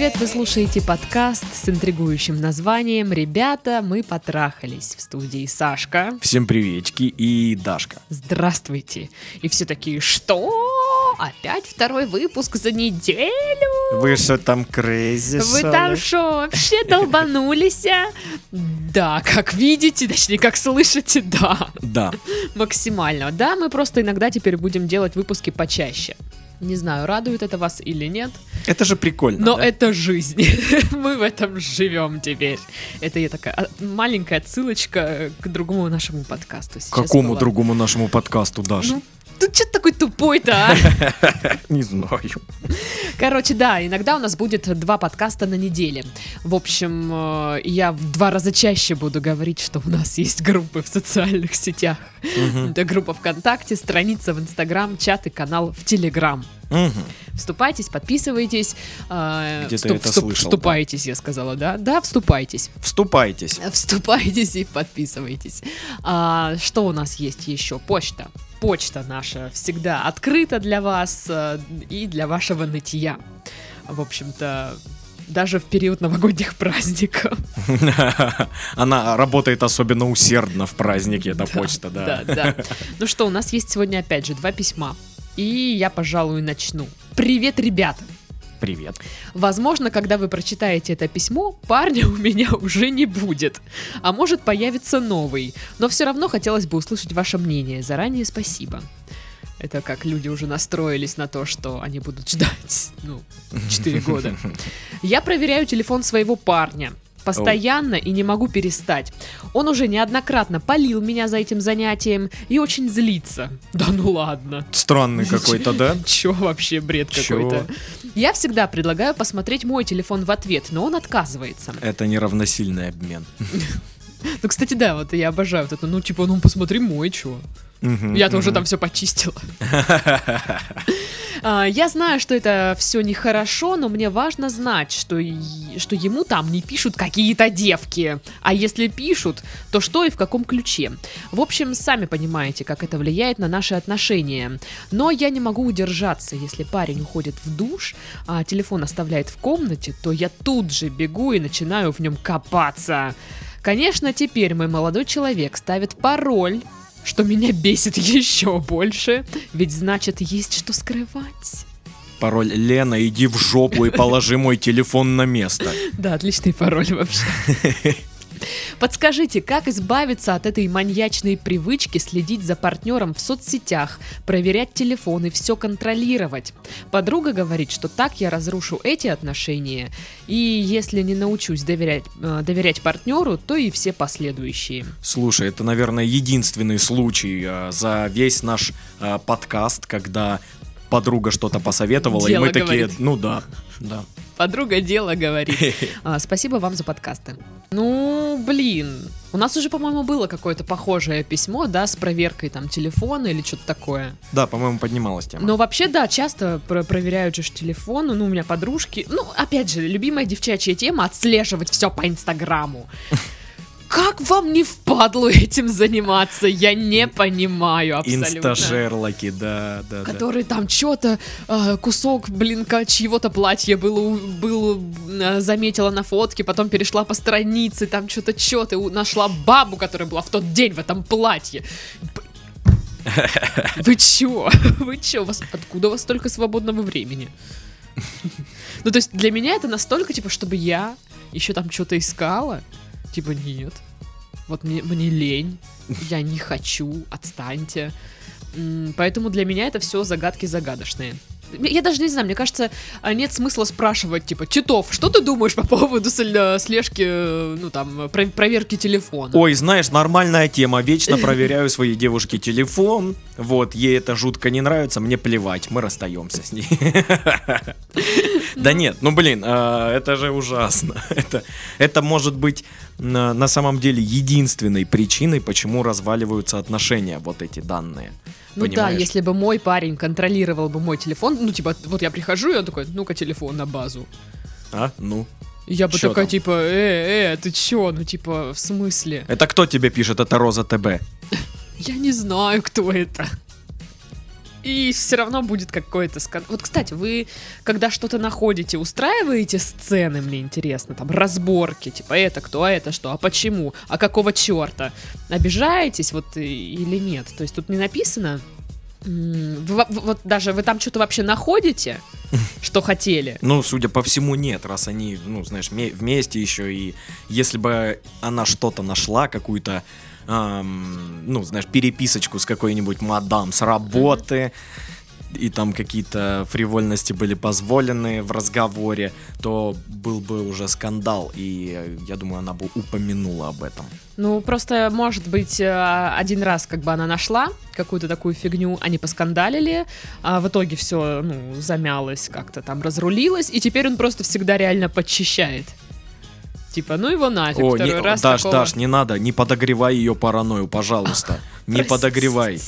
Привет! Вы слушаете подкаст с интригующим названием «Ребята, мы потрахались» в студии Сашка. Всем приветики и Дашка. Здравствуйте! И все такие, что? Опять второй выпуск за неделю? Вы что там крейзи? Вы там что, вообще долбанулись? а? Да, как видите, точнее, как слышите, да. Да. Максимально. Да, мы просто иногда теперь будем делать выпуски почаще. Не знаю, радует это вас или нет, Это же прикольно. но да? это жизнь. Мы в этом живем теперь. Это я такая а, маленькая отсылочка к другому нашему подкасту. сейчас Какому была. другому нашему подкасту, Даш? Ну, ты что такой тупой-то, а? Не знаю. Короче, да, иногда у нас будет два подкаста на неделе. В общем, э, я в два раза чаще буду говорить, что у нас есть группы в социальных сетях. Мгм. Это группа ВКонтакте, страница в Инстаграм, чат и канал в Телеграм. Мгм. Вступайтесь, подписывайтесь. э, Где-то вступ- это вступ- слышал, Вступайтесь, я сказала, да? Да, вступайтесь. Вступайтесь. Вступайтесь и подписывайтесь. А, что у нас есть еще? Почта. Почта наша всегда открыта для вас э, и для вашего нытья. В общем-то, даже в период новогодних праздников. Она работает особенно усердно в празднике, эта почта, да. Да, да. Ну что, у нас есть сегодня опять же два письма. И я, пожалуй, начну. Привет, ребята! Привет. Возможно, когда вы прочитаете это письмо, парня у меня уже не будет. А может появится новый. Но все равно хотелось бы услышать ваше мнение. Заранее спасибо. Это как люди уже настроились на то, что они будут ждать, ну, 4 года. Я проверяю телефон своего парня. Постоянно и не могу перестать. Он уже неоднократно полил меня за этим занятием и очень злится. Да ну ладно. Странный какой-то, да? Чё вообще бред какой-то? Я всегда предлагаю посмотреть мой телефон в ответ, но он отказывается. Это неравносильный обмен. Ну, кстати, да, вот я обожаю вот это. Ну, типа, ну посмотри мой, чё. Мгм, Я тоже мгм. там все почистила. А, Я знаю, что это все нехорошо, но мне важно знать, что, что ему там не пишут какие-то девки. А если пишут, то что и в каком ключе. В общем, сами понимаете, как это влияет на наши отношения. Но я не могу удержаться. Если парень уходит в душ, а телефон оставляет в комнате, то я тут же бегу и начинаю в нем копаться. Конечно, теперь мой молодой человек ставит пароль, что меня бесит еще больше, ведь значит есть что скрывать. Пароль Лена, иди в жопу и положи мой телефон на место. Да, отличный пароль вообще. Подскажите, как избавиться от этой маньячной привычки следить за партнером в соцсетях, проверять телефон и все контролировать? Подруга говорит, что так я разрушу эти отношения, и если не научусь доверять, э, доверять партнеру, то и все последующие. Слушай, это, наверное, единственный случай э, за весь наш э, подкаст, когда подруга что-то посоветовала, Дело и мы такие, говорит. ну да, да. Подруга дело говорит. А, спасибо вам за подкасты. Ну, блин. У нас уже, по-моему, было какое-то похожее письмо, да, с проверкой там телефона или что-то такое. Да, по-моему, поднималась тема. Но вообще, да, часто про- проверяют же телефон. Ну, у меня подружки. Ну, опять же, любимая девчачья тема отслеживать все по Инстаграму. Как вам не впадло этим заниматься? Я не понимаю абсолютно. Инстажерлоки, да, да, да. Который там что-то, кусок, блин, чьего-то платья было, был, э, заметила на фотке, потом перешла по странице, там что-то, что-то, нашла бабу, которая была в тот день в этом платье. Вы чё? Вы чё? У вас, откуда у вас столько свободного времени? Ну, то есть для меня это настолько, типа, чтобы я еще там что-то искала. Типа, нет. Вот мне, мне лень. Я не хочу. Отстаньте. Поэтому для меня это все загадки загадочные. Я даже не знаю, мне кажется, а, нет смысла спрашивать, типа, Титов, что ты думаешь по поводу сл- слежки, ну там, про- проверки телефона? Ой, знаешь, нормальная тема. Вечно проверяю своей девушке телефон. Вот, ей это жутко не нравится, мне плевать, мы расстаемся с ней. Да нет, ну блин, а, это же ужасно. Это, это может быть на, самом деле единственной причиной, почему разваливаются отношения, вот эти данные. Ну да, Понимаешь? если бы мой парень контролировал бы мой телефон, ну типа, вот я прихожу, и он такой, ну-ка телефон на базу. А, ну. Я бы Чё такая, там? типа, э, э, ты чё? Ну, типа, в смысле? Это кто тебе пишет? Это Роза ТБ. Я не знаю, кто это. И все равно будет какой-то скандал. Вот, кстати, вы, когда что-то находите, устраиваете сцены, мне интересно, там, разборки, типа, это кто, а это что, а почему, а какого черта? Обижаетесь вот и- или нет? То есть тут не написано, вы во- вот даже вы там что-то вообще находите, что хотели? Ну, судя по всему, нет, раз они, ну, знаешь, ме- вместе еще, и если бы она что-то нашла, какую-то, ам, ну, знаешь, переписочку с какой-нибудь мадам с работы, и там какие-то фривольности были позволены в разговоре, то был бы уже скандал, и я думаю, она бы упомянула об этом. Ну, просто, может быть, э, один раз как бы она нашла какую-то такую фигню, они поскандалили, а в итоге все, ну, замялось, как-то там разрулилось, и теперь он просто всегда реально подчищает. Типа, ну его нафиг, О, второй не, раз Даш, такого- Даш, не надо, не подогревай ее паранойю, пожалуйста. Не подогревай.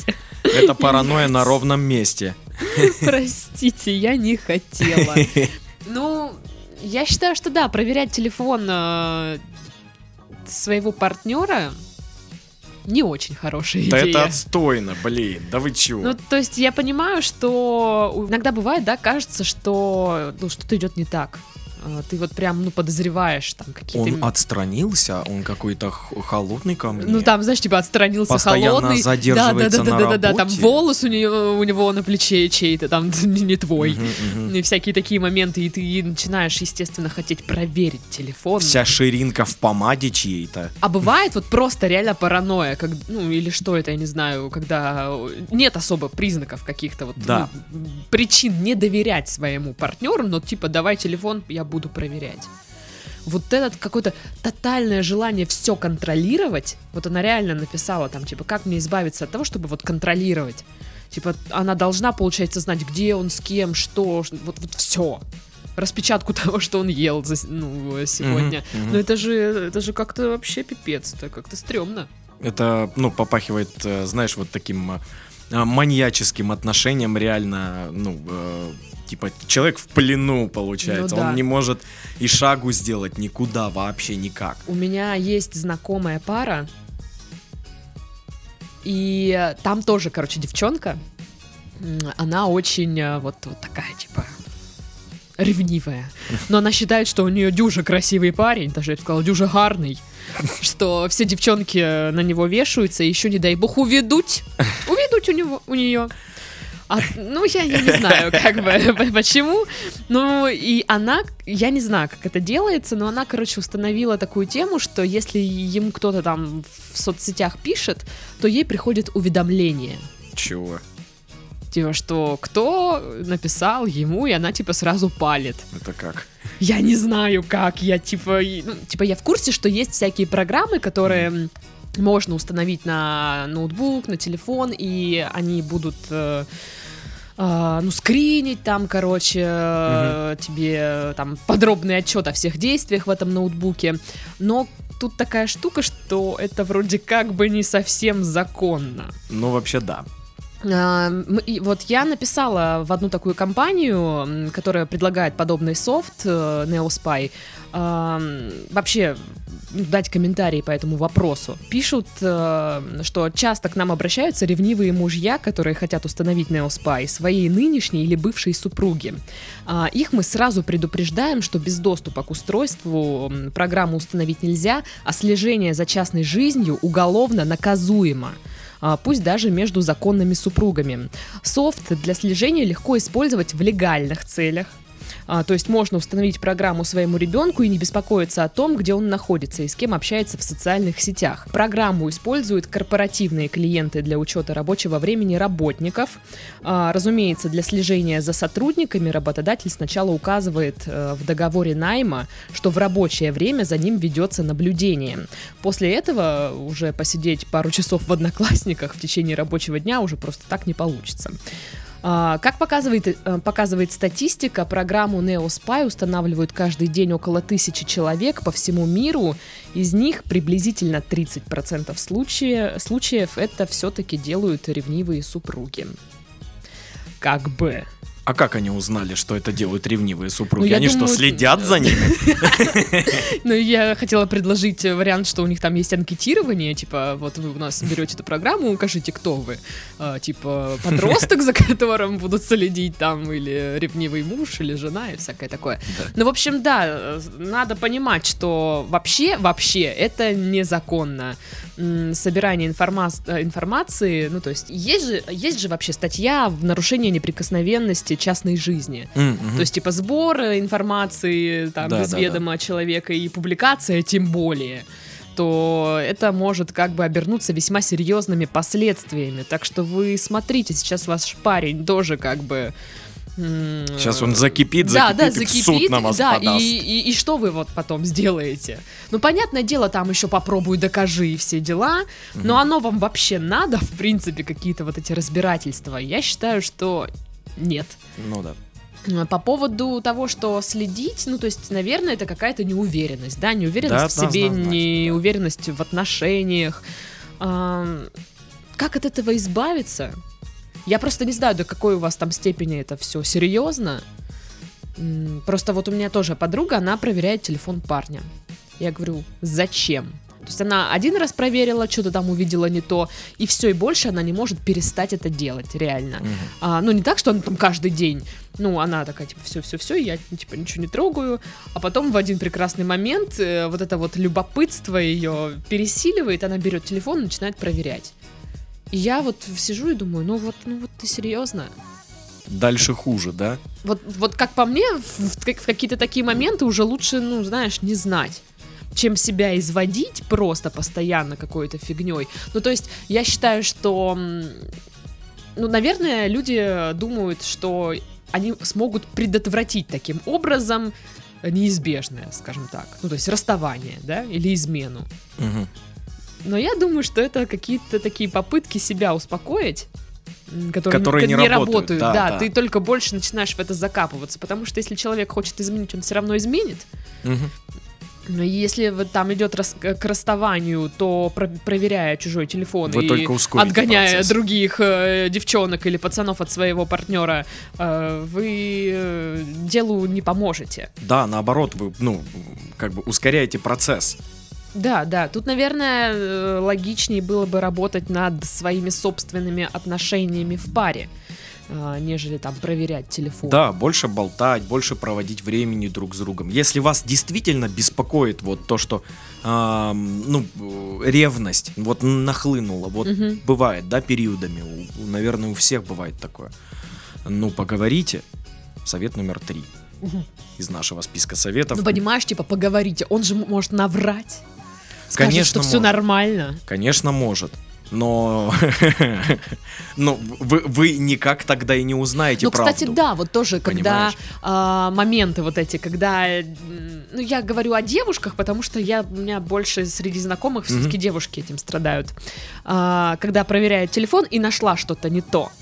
Это паранойя на ровном месте. Простите, я не хотела. Ну, я считаю, что да, проверять телефон э, своего партнера не очень хорошая Да идея. это отстойно, блин, да вы чего? Ну, то есть я понимаю, что иногда бывает, да, кажется, что ну, что-то идет не так. А, Ты вот прям, ну, подозреваешь там какие-то... Он отстранился, он какой-то холодный ко мне. Ну, там, знаешь, типа отстранился Постоянно холодный. задерживается да, да, да, на да, да, да, там работе. волос у, нее, у него на плече чей-то, там не твой. Мгм, мгм. И всякие такие моменты, и ты начинаешь, естественно, хотеть проверить телефон. Вся ширинка в помаде чьей-то. А бывает вот просто реально паранойя, как, ну или что это, я не знаю, когда нет особо признаков каких-то вот Да. ну, причин не доверять своему партнеру, но типа давай телефон, я буду проверять. Вот этот какое-то тотальное желание все контролировать, вот она реально написала там, типа, как мне избавиться от того, чтобы вот контролировать. Типа, она должна, получается, знать, где он, с кем, что, вот, вот все. Распечатку того, что он ел за, ну, сегодня. Мгм, мгм. Ну это же, это же как-то вообще пипец, это как-то стрёмно. Это, ну, попахивает, э, знаешь, вот таким э, маньяческим отношением реально, ну, э, типа, человек в плену, получается. Ну да. Он не может и шагу сделать никуда вообще никак. У меня есть знакомая пара, и там тоже, короче, девчонка, она очень э, вот, вот такая, типа, ревнивая. Но она считает, что у нее дюжа красивый парень, даже я бы сказала, дюжа гарный, что все девчонки э, на него вешаются, и еще, не дай бог, уведуть, уведуть у него, у нее. А, ну, я, я не знаю, как бы, почему. Ну, и она, я не знаю, как это делается, но она, короче, установила такую тему, что если ему кто-то там в соцсетях пишет, то ей приходит уведомление. Чего? Типа, что кто написал ему, и она, типа, сразу палит. Это как? Я не знаю, как. Я, типа, ну, типа, я в курсе, что есть всякие программы, которые м, можно установить на ноутбук, на телефон, и они будут... э, а, ну, скринить там, короче, э, тебе э, там подробный отчет о всех действиях в этом ноутбуке. Но тут такая штука, что это вроде как бы не совсем законно. Ну, вообще, да. А, вот я написала в одну такую компанию, которая предлагает подобный софт э, NeoSpy, а, вообще м, дать комментарии по этому вопросу. Пишут, э, что часто к нам обращаются ревнивые мужья, которые хотят установить NeoSpy своей нынешней или бывшей супруги. А, Их мы сразу предупреждаем, что без доступа к устройству программу установить нельзя, а слежение за частной жизнью уголовно наказуемо пусть даже между законными супругами. Софт для слежения легко использовать в легальных целях. А, то есть можно установить программу своему ребенку и не беспокоиться о том, где он находится и с кем общается в социальных сетях. Программу используют корпоративные клиенты для учета рабочего времени работников. А, разумеется, для слежения за сотрудниками работодатель сначала указывает э, в договоре найма, что в рабочее время за ним ведется наблюдение. После этого уже посидеть пару часов в одноклассниках в течение рабочего дня уже просто так не получится. А, Как показывает, э, показывает статистика, программу NeoSpy устанавливают каждый день около тысячи человек по всему миру. Из них приблизительно 30% случае- случаев это все-таки делают ревнивые супруги. Как бы. А как они узнали, что это делают ревнивые супруги? Ну, они думаю, что, следят за ними? Ну, я хотела предложить вариант, что у них там есть анкетирование, типа, вот вы у нас берете эту программу, укажите, кто вы. А, типа, подросток, за которым будут следить там, или ревнивый муж, или жена, и всякое такое. Ну, в общем, да, надо понимать, что вообще, вообще, это незаконно. Собирание информа- э, информации, ну, то есть, есть же, есть же вообще статья в нарушение неприкосновенности частной жизни. М, мгм. То есть, типа, сбор э, информации там Да, без да, ведома человека и публикация тем более то это может как бы обернуться весьма серьезными последствиями. Так что вы смотрите, сейчас ваш парень тоже как бы... Сейчас он закипит, да, да, закипит, суд на вас да, подаст. и, и, и что вы вот потом сделаете? Ну, понятное дело, там еще попробуй, докажи и все дела, но оно вам вообще надо, в принципе, какие-то вот эти разбирательства? Я считаю, что нет. Ну да. А, По поводу того, что следить, ну, то есть, наверное, это какая-то неуверенность, да, неуверенность Да, в себе, однозначно, да. неуверенность в отношениях. Ам, Как от этого избавиться? Я просто не знаю, до какой у вас там степени это все серьезно. Просто вот у меня тоже подруга, она проверяет телефон парня. Я говорю, зачем? То есть она один раз проверила, что-то там увидела не то, и все, и больше она не может перестать это делать, реально. Мгм. А, ну, не так, что она там каждый день. Ну, она такая, типа, все-все-все, я, типа, ничего не трогаю. А потом в один прекрасный момент э, вот это вот любопытство ее пересиливает, она берет телефон и начинает проверять. И я вот сижу и думаю, ну вот, ну вот ты серьезно? Дальше хуже, да? Вот, вот как по мне, в, в как- в какие-то такие моменты уже лучше, ну, знаешь, не знать чем себя изводить просто постоянно какой-то фигней. Ну, то есть, я считаю, что, ну, наверное, люди думают, что они смогут предотвратить таким образом неизбежное, скажем так. Ну, то есть, расставание, да, или измену. Мгм. Но я думаю, что это какие-то такие попытки себя успокоить, которые, Которые не работают, работают. да, Да, да. ты только больше начинаешь в это закапываться, потому что если человек хочет изменить, он все равно изменит. Но если вот там идет рас- к расставанию, то про- проверяя чужой телефон Вы и отгоняя процесс. других э, девчонок или пацанов от своего партнера, э, вы э, делу не поможете. Да, наоборот, вы, ну, как бы ускоряете процесс. Да, да. Тут, наверное, э, логичнее было бы работать над своими собственными отношениями в паре, э, нежели там проверять телефон. Да, больше болтать, больше проводить времени друг с другом. Если вас действительно беспокоит вот то, что, ну, э, ревность вот нахлынула, вот Мгм. бывает, да, периодами, у- наверное, у всех бывает такое. Ну, поговорите. Совет номер три Мгм. из нашего списка советов. Ну, понимаешь, типа, поговорите. Он же может наврать. Скажет, Конечно, что все может. нормально. Конечно, может. Но, но вы, вы никак тогда и не узнаете Ну, правду. кстати, да, вот тоже, когда а, моменты вот эти, когда, э, ну, я говорю о девушках, потому что я, у меня больше среди знакомых все-таки девушки этим страдают. А, когда проверяет телефон и нашла что-то не то.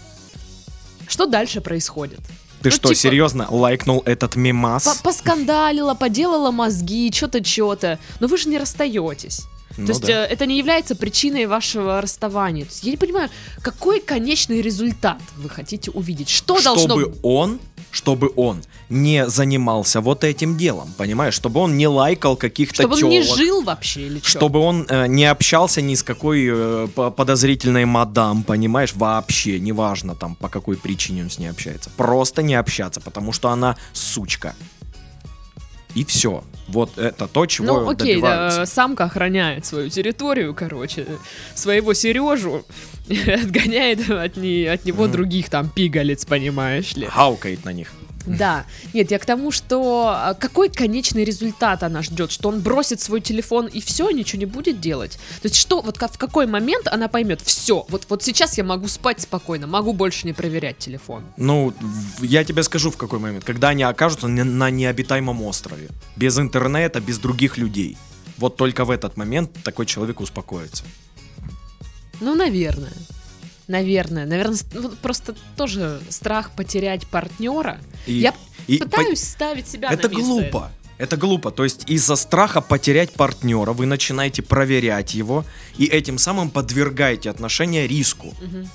Что дальше происходит? Ты ну, что, типа- серьезно лайкнул этот мемас? По- Поскандалила, поделала мозги, что-то, что-то. Но вы же не расстаетесь. Ну То есть да. э, это не является причиной вашего расставания. То есть я не понимаю, какой конечный результат вы хотите увидеть? Что должно чтобы он, чтобы он не занимался вот этим делом, понимаешь? Чтобы он не лайкал каких-то Чтобы он не жил вообще или что? Чтобы он э, не общался ни с какой э, по- подозрительной мадам, понимаешь? Вообще, неважно там по какой причине он с ней общается. Просто не общаться, потому что она сучка. И все. Вот это то, чего Ну, окей, добиваются. да, самка охраняет свою территорию, короче, своего Сережу отгоняет от, не- от него Мгм. других там пигалец, понимаешь ли. Хаукает на них. Да. Нет, я к тому, что а, какой конечный результат она ждет, что он бросит свой телефон и все, ничего не будет делать. То есть что, вот в какой момент она поймет, все, вот, вот сейчас я могу спать спокойно, могу больше не проверять телефон. Ну, я тебе скажу в какой момент. Когда они окажутся на необитаемом острове. Без интернета, без других людей. Вот только в этот момент такой человек успокоится. Ну, наверное. Наверное. Наверное, ну, просто тоже страх потерять партнера. И, Я и по- Пытаюсь ставить себя Это на место. глупо. Это глупо. То есть из-за страха потерять партнера вы начинаете проверять его и этим самым подвергаете отношения риску. Мгм.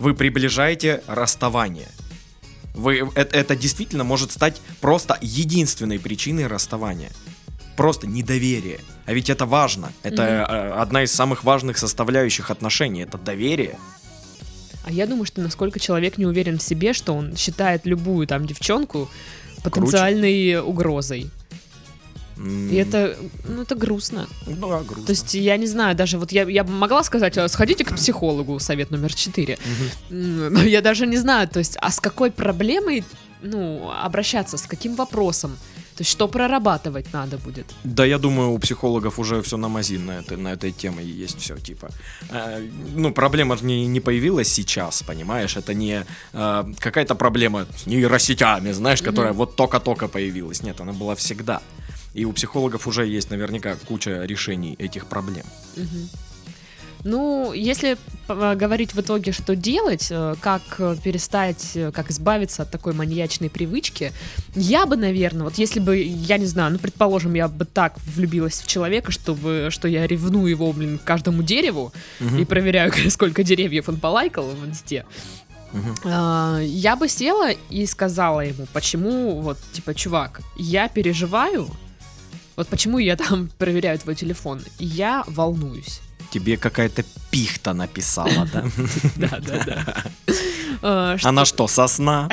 Вы приближаете расставание. Вы, это, это действительно может стать просто единственной причиной расставания. Просто недоверие. А ведь это важно. Это э, одна из самых важных составляющих отношений. Это доверие. А я думаю, что насколько человек не уверен в себе, что он считает любую там девчонку потенциальной угрозой. М, И это, ну, это грустно. Ну, да, грустно. То есть, я не знаю, даже вот я, я могла сказать, «А, сходите к психологу, совет номер четыре. Но я даже не знаю, то есть, а с какой проблемой, ну, обращаться, с каким вопросом? То есть, что прорабатывать надо будет? Да, я думаю, у психологов уже все на мази на, этой- на этой теме есть все, типа. Э, ну, проблема не, не появилась сейчас, понимаешь? Это не э, какая-то проблема с нейросетями, знаешь, которая вот только-только появилась. Нет, она была всегда. И у психологов уже есть наверняка куча решений этих проблем. Мгм. Ну, если э, говорить в итоге, что делать, э, как э, перестать, э, как избавиться от такой маньячной привычки, я бы, наверное, вот если бы, я не знаю, ну, предположим, я бы так влюбилась в человека, чтобы, что я ревную его, блин, к каждому дереву Мгм. и проверяю, сколько деревьев он полайкал в инсте, а, я бы села и сказала ему, почему, вот, типа, чувак, я переживаю, вот почему я там проверяю твой телефон, я волнуюсь. Тебе какая-то пихта написала, да? Да, да, да. Что- Она что, сосна?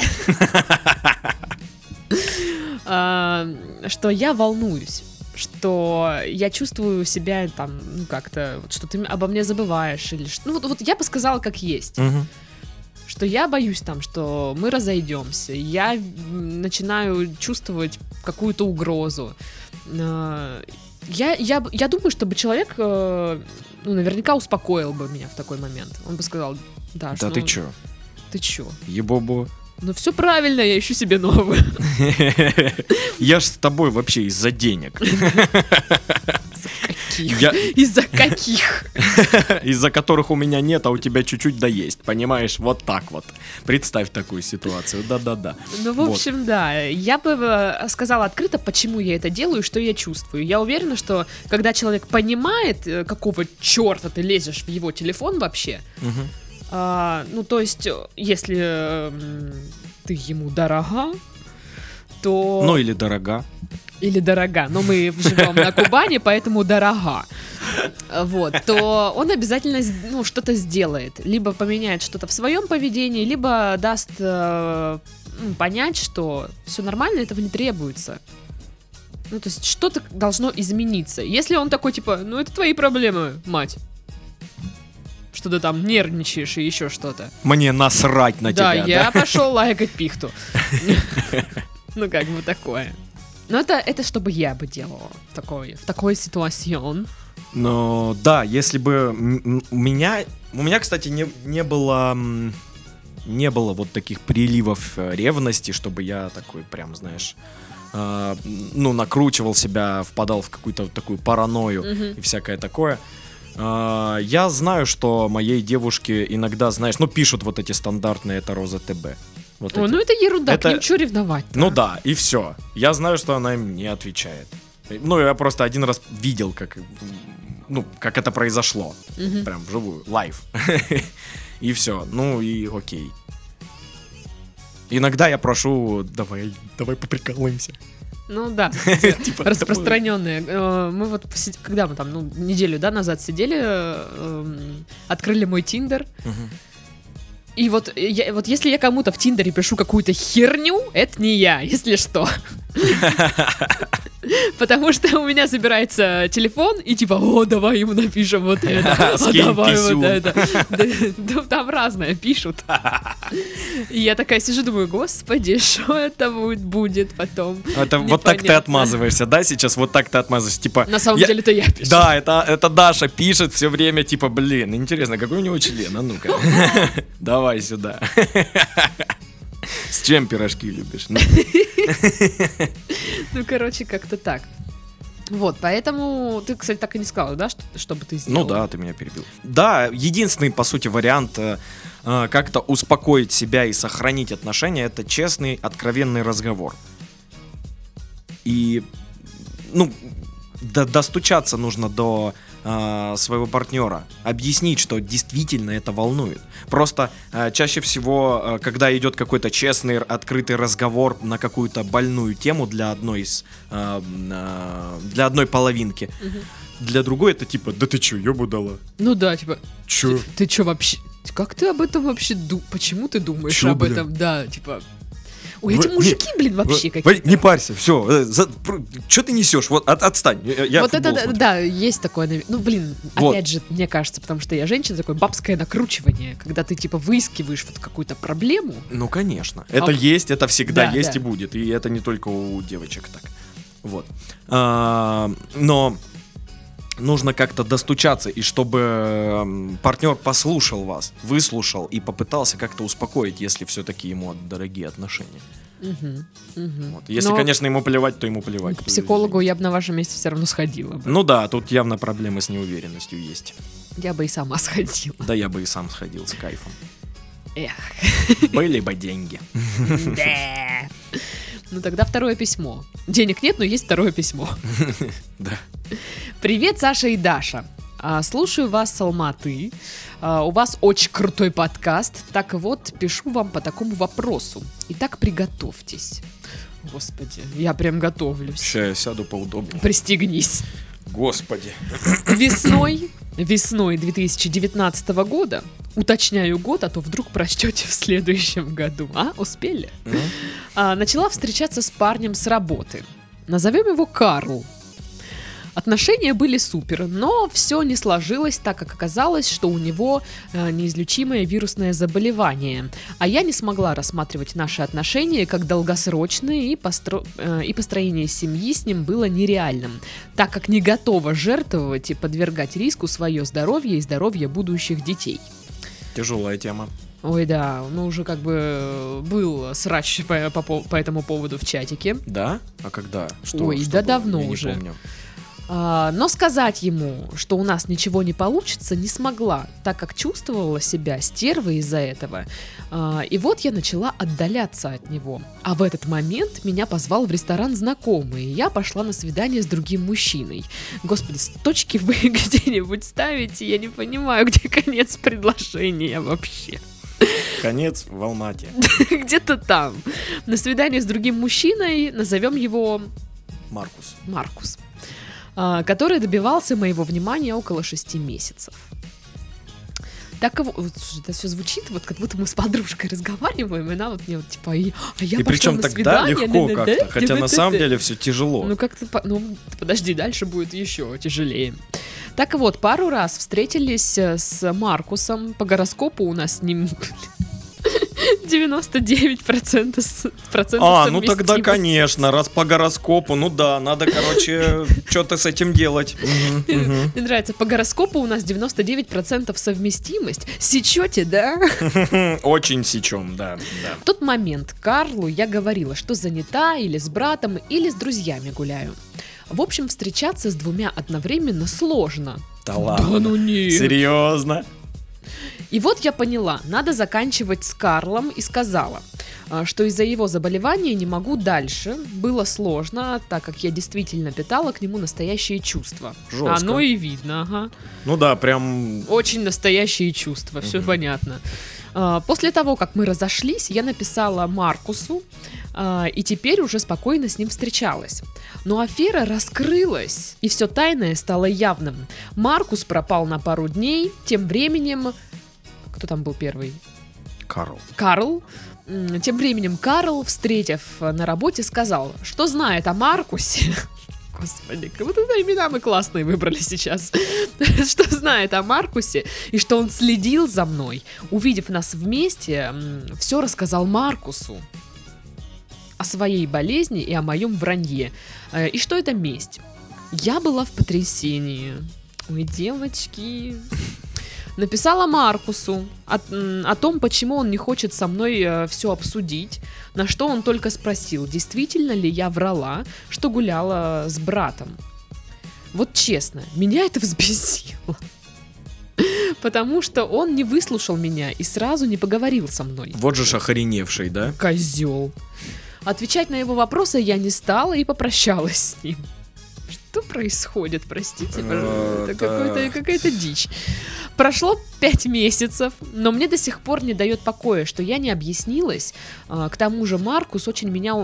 а, Что я волнуюсь. Что я чувствую себя там, ну как-то, вот что ты обо мне забываешь. Или что. Ну вот, вот я бы сказала, как есть. Мгм. Что я боюсь там, что мы разойдемся. Я начинаю чувствовать какую-то угрозу. Я, я, я думаю, чтобы человек э, ну, наверняка успокоил бы меня в такой момент. Он бы сказал, Даш, Да ну, ты чё? Ты чё? Ебобо. Ну все правильно, я ищу себе новую. Я ж с тобой вообще из-за денег. Каких? Я- Из-за каких? из-за которых у меня нет, а у тебя чуть-чуть да есть. Понимаешь, вот так вот. Представь такую ситуацию. Да-да-да. Ну, в Вот. общем, да. Я бы э, сказала открыто, почему я это делаю, и что я чувствую. Я уверена, что когда человек понимает, э, какого черта ты лезешь в его телефон вообще, а, ну, то есть, э, если э, ты ему дорога, то... Ну или дорога. Или дорога, но мы живем на Кубани, поэтому дорога. Вот, то он обязательно ну, что-то сделает. Либо поменяет что-то в своем поведении, либо даст э, ну, понять, что все нормально, этого не требуется. Ну, то есть что-то должно измениться. Если он такой, типа, ну это твои проблемы, мать. Что ты там нервничаешь и еще что-то. Мне насрать на да, тебя. я пошел лайкать пихту. Ну, как бы такое. Но это, это чтобы я бы делала в такой, в такой ситуацион. Но да, если бы у меня, у меня, кстати, не, не было, не было вот таких приливов э, ревности, чтобы я такой прям, знаешь, э, ну накручивал себя, впадал в какую-то вот такую паранойю Мгм. и всякое такое. Э, Я знаю, что моей девушке иногда, знаешь, ну пишут вот эти стандартные это Роза ТБ. Вот Ой, эти. ну это ерунда, Это- к ним что ревновать Ну да, и все. Я знаю, что она им не отвечает. Ну, я просто один раз видел, как, ну, как это произошло. Мгм. Прям вживую, live. И все. Ну и окей. Иногда я прошу, давай, давай поприкалываемся. Ну да, Типа, распространенные. Э, Мы вот, когда мы там, ну, неделю, да, назад сидели, э, эм, открыли мой Тиндер. И вот, я, вот если я кому-то в Тиндере пишу какую-то херню, это не я, если что. Потому что у меня забирается телефон, и типа, о, давай ему напишем вот это, а давай вот это. Там разное пишут. И я такая сижу, думаю, господи, что это будет- потом? Это вот так ты отмазываешься, да, сейчас? Вот так ты отмазываешься. Типа, На самом деле это я пишу. Да, это, это Даша пишет все время, типа, блин, интересно, какой у него член? А ну-ка, давай сюда. С чем пирожки любишь? Ну, Ну, короче, как-то так. Вот, поэтому ты, кстати, так и не сказала, да, что, что бы ты сделал? Ну да, ты меня перебил. Да, единственный, по сути, вариант э, э, как-то успокоить себя и сохранить отношения, это честный, откровенный разговор. И, ну, до- достучаться нужно до а, своего партнера, объяснить, что действительно это волнует. Просто а, чаще всего, а, когда идет какой-то честный, открытый разговор на какую-то больную тему для одной из, м, а, для одной половинки, для другой это типа, да ты чё, ёбу дала? Ну да, типа, Чё? ты чё вообще... Как ты об этом вообще ду... Почему ты думаешь Чё, об блин? этом? Да, типа... Ой, Вы- эти мужики, блин, вообще какие-то. Не парься, все. Что ты несешь? Вот от- отстань. Я, вот это, смотрю. да, есть такое, ну, блин, Вот. опять же, мне кажется, потому что я женщина, такое бабское накручивание, когда ты, типа, выискиваешь вот какую-то проблему, Ну, конечно. Это А- есть, это всегда Да, есть да. и будет. И это не только у девочек так. Вот. А, но нужно как-то достучаться, и чтобы м, партнер послушал вас, выслушал и попытался как-то успокоить, если все-таки ему дорогие отношения. Мгм, мгм. Вот. Если, Но конечно, ему плевать, то ему плевать. к психологу я бы на вашем месте все равно сходила бы. Ну да, тут явно проблемы с неуверенностью есть. Я бы и сама сходила. Да я бы и сам сходил с кайфом. Эх. Были бы деньги. Да. Ну тогда второе письмо. Денег нет, но есть второе письмо. Да. Привет, Саша и Даша. А, Слушаю вас с Алматы. А, У вас очень крутой подкаст. Так вот, пишу вам по такому вопросу. Итак, приготовьтесь. Господи, я прям готовлюсь. Сейчас я сяду поудобнее. Пристегнись. Господи. Весной, весной 2019 года, уточняю год, а то вдруг прочтете в следующем году. А, успели? Ну, А, начала встречаться с парнем с работы. Назовем его Карл. Отношения были супер, но все не сложилось, так как оказалось, что у него э, неизлечимое вирусное заболевание. А я не смогла рассматривать наши отношения как долгосрочные, и, постро- э, и построение семьи с ним было нереальным, так как не готова жертвовать и подвергать риску свое здоровье и здоровье будущих детей. Тяжелая тема. Ой, да, ну уже как бы э, был срач по, по по этому поводу в чатике. Да? А когда? Что, Ой, что да было? давно Я не уже. помню. А, но сказать ему, что у нас ничего не получится, не смогла, так как чувствовала себя стервой из-за этого. А, и вот я начала отдаляться от него. А в этот момент меня позвал в ресторан знакомый, и я пошла на свидание с другим мужчиной. Господи, точки вы где-нибудь ставите, я не понимаю, где конец предложения вообще. Конец в Алмате. Где-то там. На свидание с другим мужчиной, назовем его Маркус. Маркус, который добивался моего внимания около шести месяцев. Так вот, это все звучит, вот как будто мы с подружкой разговариваем, и она вот мне вот типа, и, а я и причем на тогда свидание, легко да-да-да, как-то. Хотя на да-да-да. самом деле все тяжело. Ну как-то, ну подожди, дальше будет еще тяжелее. Так вот, пару раз встретились э, с Маркусом, по гороскопу у нас с ним 99% с- процентов А, ну тогда, конечно, раз по гороскопу, ну да, надо, короче, что-то с этим делать. Мне нравится, по гороскопу у нас 99% совместимость. Сечете, да? Очень сечем, да, да. В тот момент Карлу я говорила, что занята или с братом, или с друзьями гуляю. В общем, встречаться с двумя одновременно сложно. Да ладно. Да ну нет. Серьезно? И вот я поняла, надо заканчивать с Карлом и сказала, а, что из-за его заболевания не могу дальше. Было сложно, так как я действительно питала к нему настоящие чувства. Жестко. Оно и видно, ага. Ну да, прям Очень настоящие чувства, все Мгм. понятно. А, После того, как мы разошлись, я написала Маркусу, а, и теперь уже спокойно с ним встречалась. Но афера раскрылась, и все тайное стало явным. Маркус пропал на пару дней, тем временем... Кто там был первый? Карл. Карл. Тем временем Карл, встретив на работе, сказал, что знает о Маркусе. Господи, как будто имена мы классные выбрали сейчас. Что знает о Маркусе и что он следил за мной. Увидев нас вместе, все рассказал Маркусу о своей болезни и о моем вранье. Э, И что это месть. Я была в потрясении. Ой, девочки. Написала Маркусу о, о том, почему он не хочет со мной все обсудить, на что он только спросил, действительно ли я врала, что гуляла с братом. Вот честно, меня это взбесило. Потому что он не выслушал меня и сразу не поговорил со мной. Вот же охреневший, да? Козел. Отвечать на его вопросы я не стала и попрощалась с ним. Что происходит, простите, Э, это да. какой-то- какая-то дичь. Прошло пять месяцев, но мне до сих пор не дает покоя, что я не объяснилась. А, К тому же Маркус очень меня,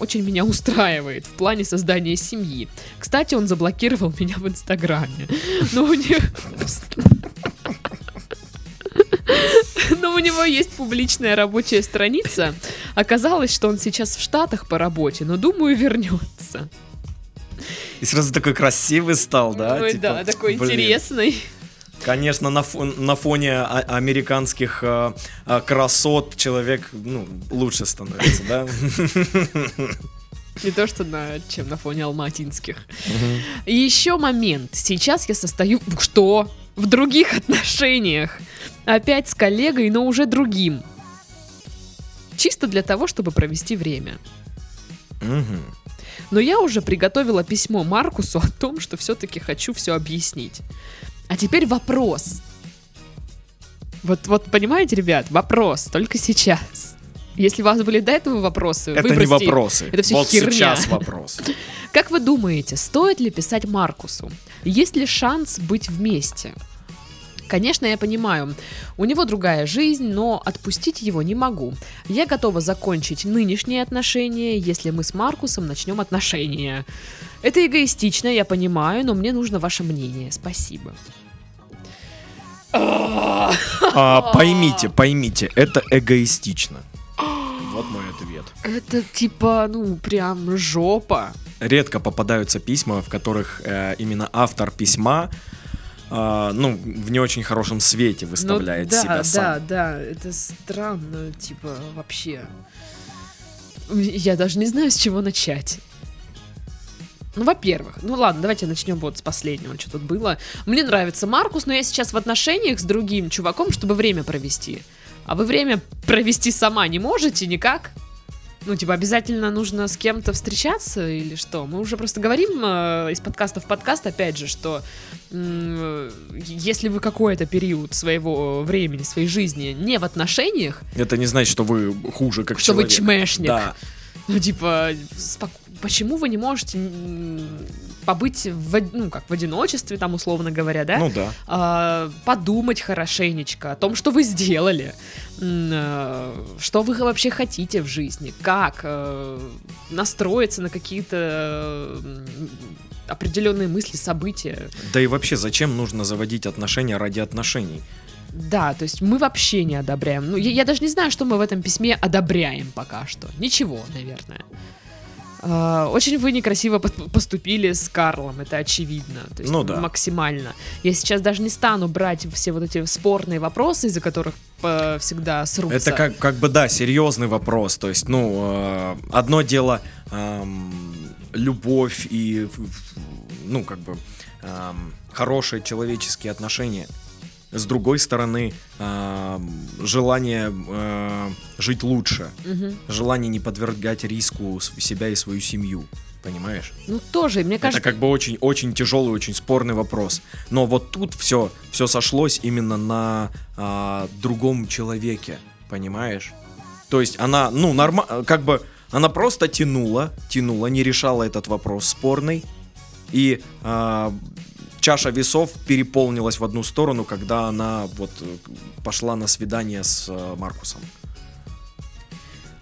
очень меня устраивает в плане создания семьи. Кстати, он заблокировал меня в Инстаграме. Но у него... Но у него есть публичная рабочая страница. Оказалось, что он сейчас в Штатах по работе, но думаю, вернется. И сразу такой красивый стал, да? Ой, Типа, да, такой блин. интересный. Конечно, на, фон- на фоне а- американских э, красот человек ну, лучше становится, да? Не то, что на, чем на фоне алматинских. И еще момент. Сейчас я состою... Что? В других отношениях. Опять с коллегой, но уже другим. Чисто для того, чтобы провести время. Мгм. Но я уже приготовила письмо Маркусу о том, что все-таки хочу все объяснить. А теперь вопрос. Вот, вот понимаете, ребят, вопрос только сейчас. Если у вас были до этого вопросы, Это не выбросьте их. вопросы. Это всё вот херня. сейчас вопрос. Как вы думаете, стоит ли писать Маркусу? Есть ли шанс быть вместе? Конечно, я понимаю, у него другая жизнь, но отпустить его не могу. Я готова закончить нынешние отношения, если мы с Маркусом начнем отношения. Это эгоистично, я понимаю, но мне нужно ваше мнение. Спасибо. А, поймите, поймите, это эгоистично. Вот мой ответ. Это типа, ну, прям жопа. Редко попадаются письма, в которых э, именно автор письма, э, ну, в не очень хорошем свете выставляет ну, да, себя да, сам. да, это странно, типа, вообще. Я даже не знаю, с чего начать. Ну, во-первых, ну ладно, давайте начнем вот с последнего, что тут было. Мне нравится Маркус, но я сейчас в отношениях с другим чуваком, чтобы время провести. А вы время провести сама не можете никак? Ну, типа, обязательно нужно с кем-то встречаться или что? Мы уже просто говорим э, из подкаста в подкаст, опять же, что м, если вы какой-то период своего времени, своей жизни не в отношениях, Это не значит, что вы хуже как что человек. вы чмешник. Да. Ну, типа, спок- почему вы не можете побыть в, ну, как в одиночестве, там, условно говоря, да? Ну да. А, подумать хорошенечко о том, что вы сделали, э, что вы вообще хотите в жизни, как э, настроиться на какие-то определенные мысли, события. Да и вообще, зачем нужно заводить отношения ради отношений? Да, то есть мы вообще не одобряем. Ну, я, я даже не знаю, что мы в этом письме одобряем пока что. Ничего, наверное. А, Очень вы некрасиво пос- поступили с Карлом, это очевидно. То есть Ну да. максимально. Я сейчас даже не стану брать все вот эти спорные вопросы, из-за которых э, всегда срутся. Это как, как бы, да, серьезный вопрос. То есть, ну, э, одно дело эм, любовь и, ну, как бы, эм, хорошие человеческие отношения. С другой стороны, эм, желание э, жить лучше. Мгм. Желание не подвергать риску себя и свою семью. Понимаешь? Ну тоже, мне кажется, Это как бы очень, очень тяжелый, очень спорный вопрос. Но вот тут все, все сошлось именно на а, другом человеке, понимаешь? То есть она, ну, нормально, как бы, она просто тянула, тянула, не решала этот вопрос спорный. И а, чаша весов переполнилась в одну сторону, когда она вот э, пошла на свидание с э, Маркусом.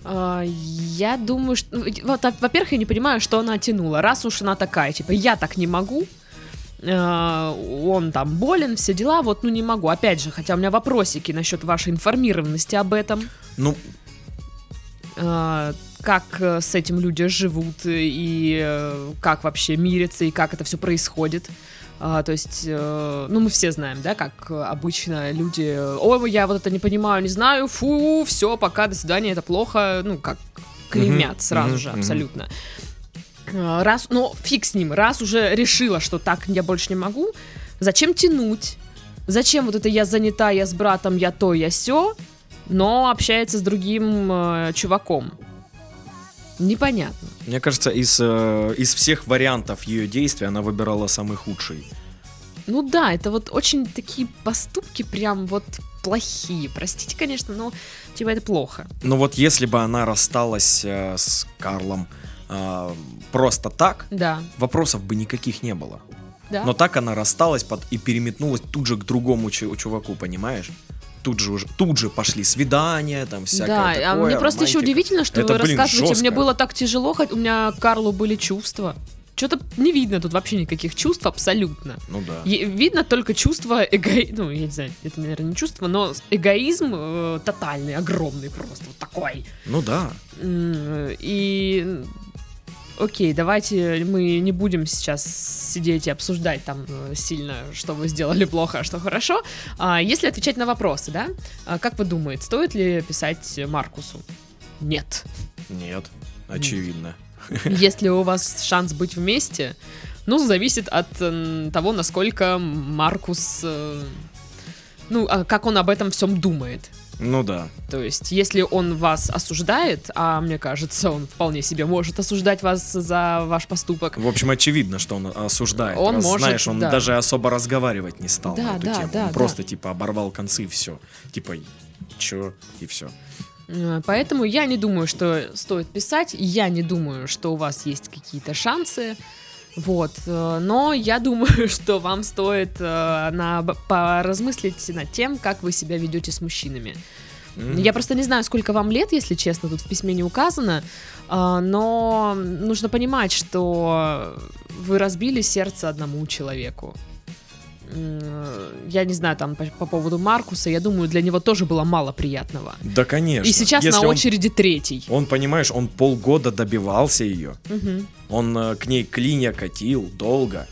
А, Я думаю, что... ну, а, во-первых, я не понимаю, что она тянула. Раз уж она такая, типа, я так не могу, а, он там болен, все дела, вот, ну, не могу. Опять же, хотя у меня вопросики насчет вашей информированности об этом. Ну, А, Как э, с этим люди живут, и э, как вообще мирятся, и как это все происходит. А, то есть, э, ну, мы все знаем, да, как обычно люди, ой, я вот это не понимаю, не знаю, фу, все, пока, до свидания, это плохо, ну, как клеймят Мгм, сразу мгм, же, абсолютно. А, Раз, ну, фиг с ним, раз уже решила, что так я больше не могу, зачем тянуть? Зачем вот это я занята, я с братом, я то, я все, но общается с другим э, чуваком? Непонятно. Мне кажется, из, э, из всех вариантов ее действий она выбирала самый худший. Ну да, это вот очень такие поступки прям вот плохие. Простите, конечно, но типа это плохо. Но вот если бы она рассталась э, с Карлом а, просто так, Да, вопросов бы никаких не было. да. Но так она рассталась под, и переметнулась тут же к другому чу- чуваку, понимаешь? Тут же уже, тут же пошли свидания, там всякое Да, а такое, мне просто еще романтика. удивительно, что Это, вы блин, рассказываете, мне жестко. было так тяжело, хоть у меня Карлу были чувства. Что-то не видно тут вообще никаких чувств абсолютно. Ну да. Е- видно только чувство эгоизма, ну, я не знаю, это, наверное, не чувство, но эгоизм э, тотальный, огромный просто, вот такой. Ну да. И окей, давайте мы не будем сейчас сидеть и обсуждать там э, сильно, что вы сделали плохо, а что хорошо. А если отвечать на вопросы, да, а как вы думаете, стоит ли писать Маркусу? Нет. Нет, очевидно. Если у вас шанс быть вместе, ну, зависит от того, насколько Маркус, э, ну, а как он об этом всем думает. Ну да. То есть, если он вас осуждает, а мне кажется, он вполне себе может осуждать вас за ваш поступок. В общем, очевидно, что он осуждает. Он Раз, может, знаешь, он да. даже особо разговаривать не стал Да, на эту да, тему. да, он да. просто типа оборвал концы и все. Типа, чё, и все. Э, Поэтому я не думаю, что стоит писать, я не думаю, что у вас есть какие-то шансы. Вот, э, но я думаю, что вам стоит э, на, поразмыслить над тем, как вы себя ведете с мужчинами. Я просто не знаю, сколько вам лет, если честно, тут в письме не указано, а, но нужно понимать, что вы разбили сердце одному человеку. Я не знаю, там по, по поводу Маркуса, я думаю, для него тоже было мало приятного. Да, конечно. И сейчас Если на он- очереди третий. Он, понимаешь, он полгода добивался ее. Мгм. Он э, к ней клинья катил долго.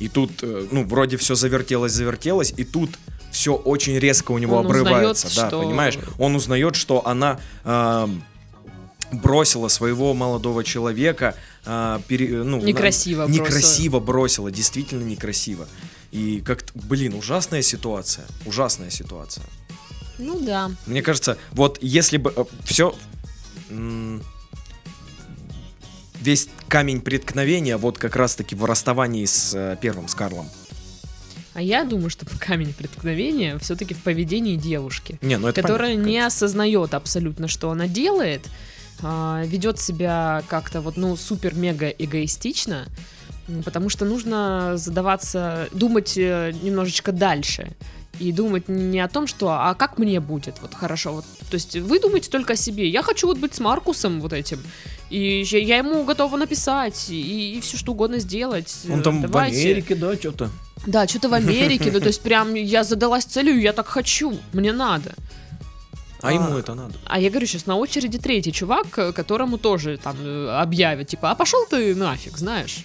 И тут, э, ну, вроде все завертелось, завертелось, и тут все очень резко у него Он обрывается. узнает, да, что- понимаешь? Он узнает, что она эм, бросила своего молодого человека. э, пере- ну, на- Некрасиво бросила. Некрасиво бросила, действительно некрасиво. И как-то, блин, ужасная ситуация. Ужасная ситуация. Ну да. Мне кажется, вот если бы все весь камень преткновения вот как раз-таки в расставании с э, первым с Карлом. А я думаю, что камень преткновения все-таки в поведении девушки. Не, ну это которая понятно, не осознает абсолютно, что она делает, а, ведет себя как-то вот, ну, супер-мега эгоистично, потому что нужно задаваться, думать э, немножечко дальше. И думать не о том, что, а как мне будет, вот хорошо, вот, то есть вы думаете только о себе, я хочу вот быть с Маркусом вот этим, и я я ему готова написать, и, все что угодно сделать. Он там Давайте. в Америке, да, что-то. Да, что-то в Америке, ну то есть прям я задалась целью, я так хочу, мне надо. А ему это надо. А я говорю, сейчас на очереди третий чувак, которому тоже там э, объявят, типа, а пошел ты нафиг, знаешь?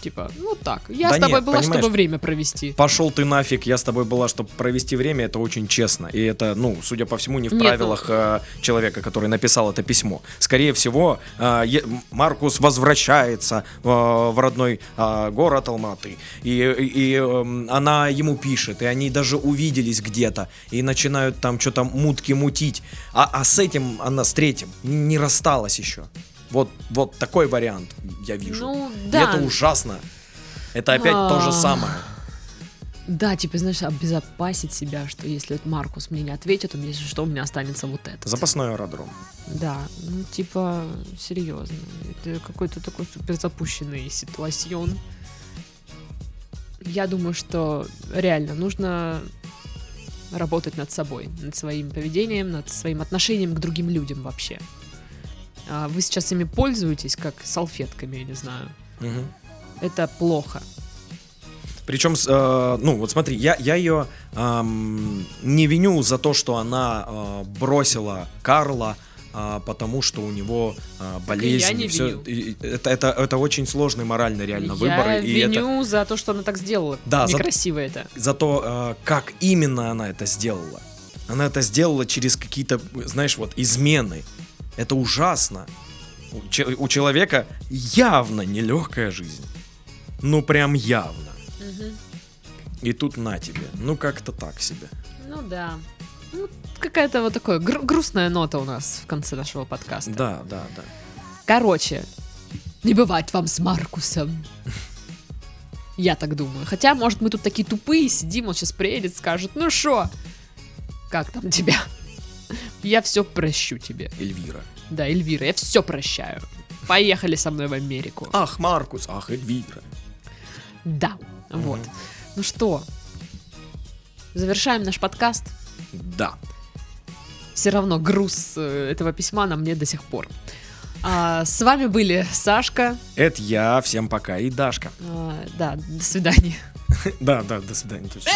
Типа, ну так, я Да с тобой нет, была, чтобы время провести. Пошел ты нафиг, я с тобой была, чтобы провести время, это очень честно. И это, ну, судя по всему, не в Нет, правилах э, человека, который написал это письмо. Скорее всего, э, Маркус возвращается э, в родной э, город Алматы. И, и, эм, она ему пишет, и они даже увиделись где-то. И начинают там что-то мутки мутить. А, а с этим она, с третьим, не рассталась еще. Вот, вот такой вариант я вижу. Ну, И да. это ужасно. Это опять то же А. самое. Да, типа, знаешь, обезопасить себя, что если вот Маркус мне не ответит, мне, если что, у меня останется вот это. Запасной аэродром. Да, ну типа, серьезно. Это какой-то такой супер запущенный ситуацион. Я думаю, что реально нужно работать над собой, над своим поведением, над своим отношением к другим людям вообще. А Вы сейчас ими пользуетесь как салфетками, я не знаю. Мгм. Это плохо. Причем, э, ну вот смотри, я, я ее эм, не виню за то, что она э, бросила Карла, а, потому что у него э, болезнь. я не и виню. И это, это, это очень сложный моральный реально я выбор. это- виню за то, что она так сделала. Да, за- Некрасиво это. за то, э, как именно она это сделала. Она это сделала через какие-то, знаешь, вот измены. Это ужасно. У, че- у человека явно нелегкая жизнь. Ну прям явно. И тут на тебе. Ну как-то так себе. Ну да. Ну, какая-то вот такая гру- грустная нота у нас в конце нашего подкаста. Да, да, да. Короче, не бывать вам с Маркусом. Я так думаю. Хотя, может, мы тут такие тупые сидим, он сейчас приедет, скажет, ну шо, как там тебя? Я все прощу тебе. Эльвира. Да, Эльвира, я все прощаю. Поехали со мной в Америку. Ах, Маркус, ах, Эльвира. Да, вот. Ну что, завершаем наш подкаст. Да. Все равно груз э, этого письма на мне до сих пор. А, с вами были Сашка. Это я, всем пока, и Дашка. А, да, до свидания. Да, да, до свидания. точно.